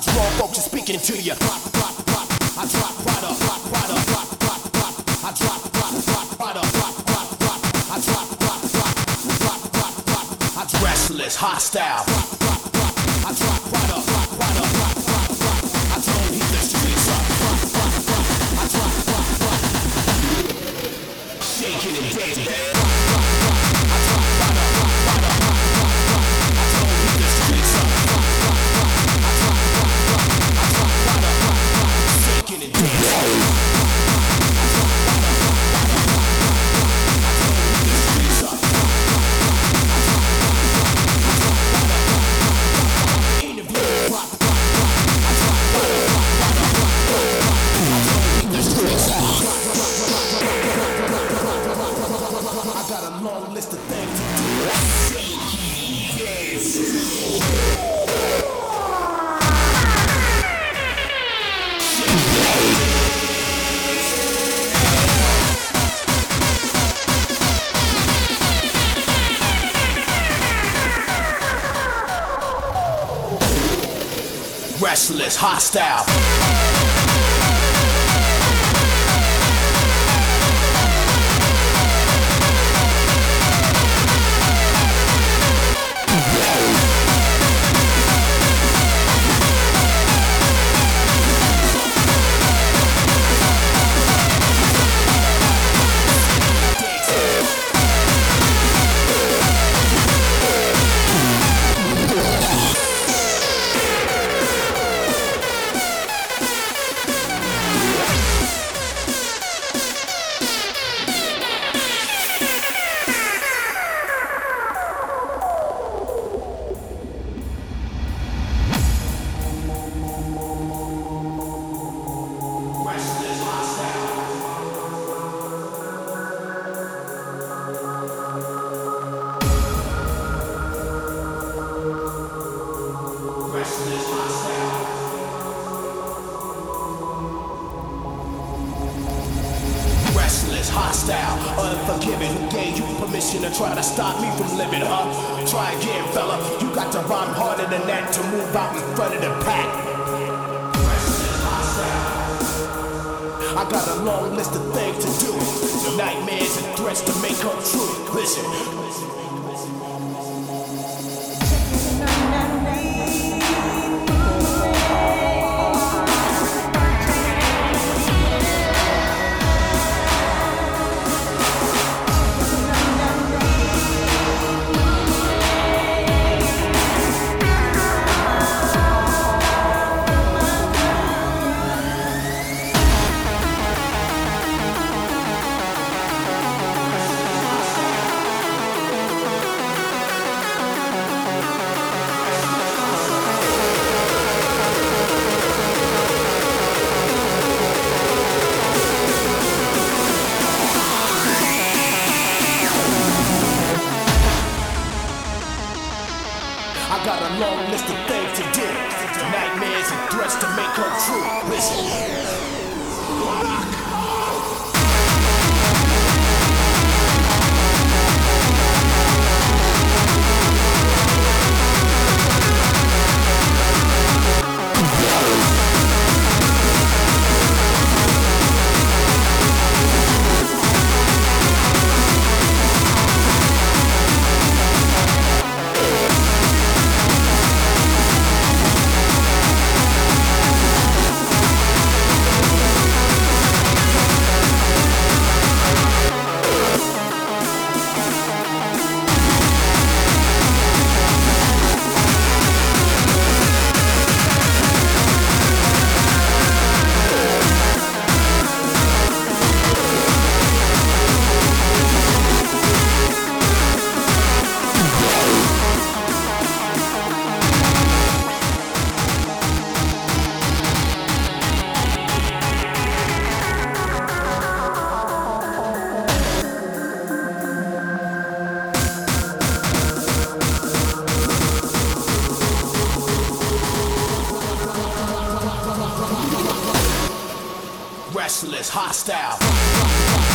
Strong folks are speaking to you. Drop, drop, drop. I drop up, drop up, drop, drop, drop. I drop, drop, drop, up, drop, drop, drop. I drop, drop, drop, drop, drop, drop, restless, hostile. Restless, hostile. Hostile, unforgiving. Who gave you permission to try to stop me from living, huh? Try again, fella. You got to rhyme harder than that to move out in front of the pack. I got a long list of things to do. Nightmares and threats to make come true. Listen. I got a long list of things to do. Nightmares and threats to make come true. Listen. restless, hostile.